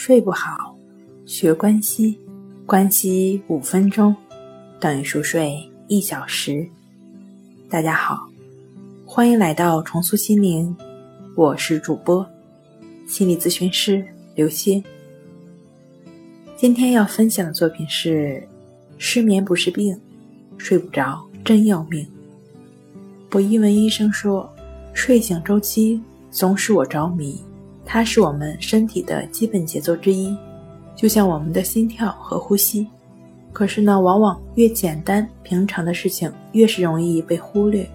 睡不好，学关西，关西五分钟等于熟睡一小时。大家好，欢迎来到重塑心灵，我是主播心理咨询师刘星。今天要分享的作品是：失眠不是病，睡不着真要命。博一文医生说，睡醒周期总使我着迷。它是我们身体的基本节奏之一，就像我们的心跳和呼吸。可是呢，往往越简单平常的事情，越是容易被忽略。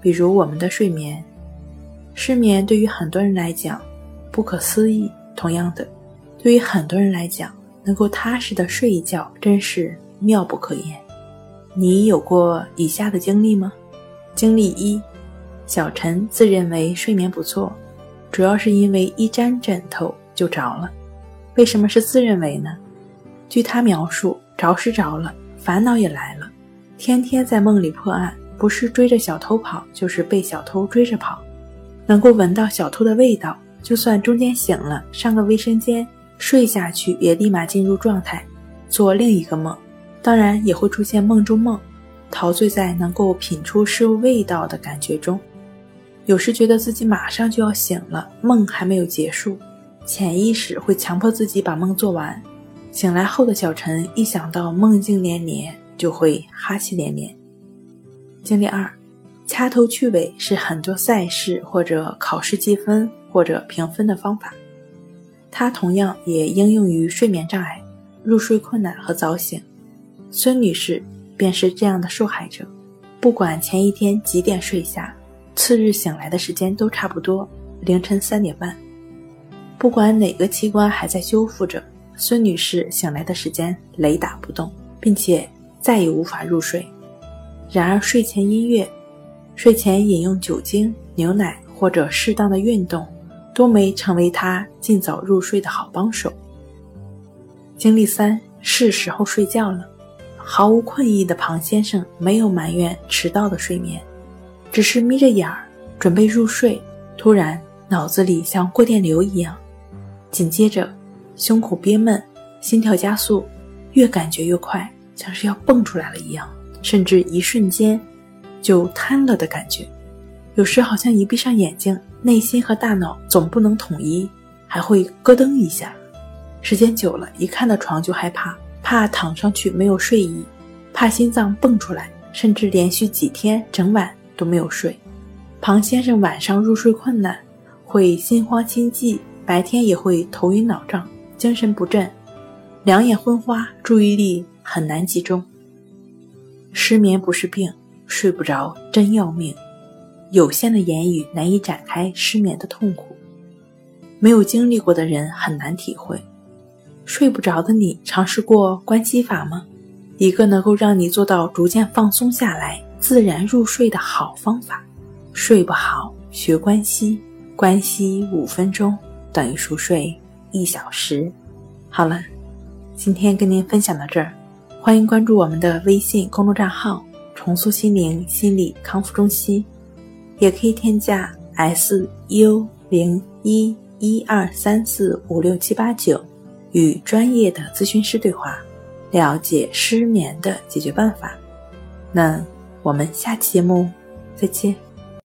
比如我们的睡眠，失眠对于很多人来讲不可思议。同样的，对于很多人来讲，能够踏实的睡一觉，真是妙不可言。你有过以下的经历吗？经历一：小陈自认为睡眠不错。主要是因为一沾枕头就着了，为什么是自认为呢？据他描述，着是着了，烦恼也来了，天天在梦里破案，不是追着小偷跑，就是被小偷追着跑，能够闻到小偷的味道，就算中间醒了，上个卫生间，睡下去也立马进入状态，做另一个梦，当然也会出现梦中梦，陶醉在能够品出事物味道的感觉中。有时觉得自己马上就要醒了，梦还没有结束，潜意识会强迫自己把梦做完。醒来后的小陈一想到梦境连连，就会哈气连连。经历二，掐头去尾是很多赛事或者考试计分或者评分的方法，它同样也应用于睡眠障碍、入睡困难和早醒。孙女士便是这样的受害者，不管前一天几点睡下。次日醒来的时间都差不多，凌晨三点半。不管哪个器官还在修复着，孙女士醒来的时间雷打不动，并且再也无法入睡。然而，睡前音乐、睡前饮用酒精、牛奶或者适当的运动，都没成为她尽早入睡的好帮手。经历三，是时候睡觉了。毫无困意的庞先生没有埋怨迟到的睡眠。只是眯着眼儿准备入睡，突然脑子里像过电流一样，紧接着胸口憋闷，心跳加速，越感觉越快，像是要蹦出来了一样，甚至一瞬间就瘫了的感觉。有时好像一闭上眼睛，内心和大脑总不能统一，还会咯噔一下。时间久了，一看到床就害怕，怕躺上去没有睡意，怕心脏蹦出来，甚至连续几天整晚。都没有睡，庞先生晚上入睡困难，会心慌心悸，白天也会头晕脑胀、精神不振、两眼昏花，注意力很难集中。失眠不是病，睡不着真要命。有限的言语难以展开失眠的痛苦，没有经历过的人很难体会。睡不着的你，尝试过关系法吗？一个能够让你做到逐渐放松下来。自然入睡的好方法，睡不好学关息，关息五分钟等于熟睡一小时。好了，今天跟您分享到这儿，欢迎关注我们的微信公众账号“重塑心灵心理康复中心”，也可以添加 s u 零一一二三四五六七八九，与专业的咨询师对话，了解失眠的解决办法。那。我们下期节目再见。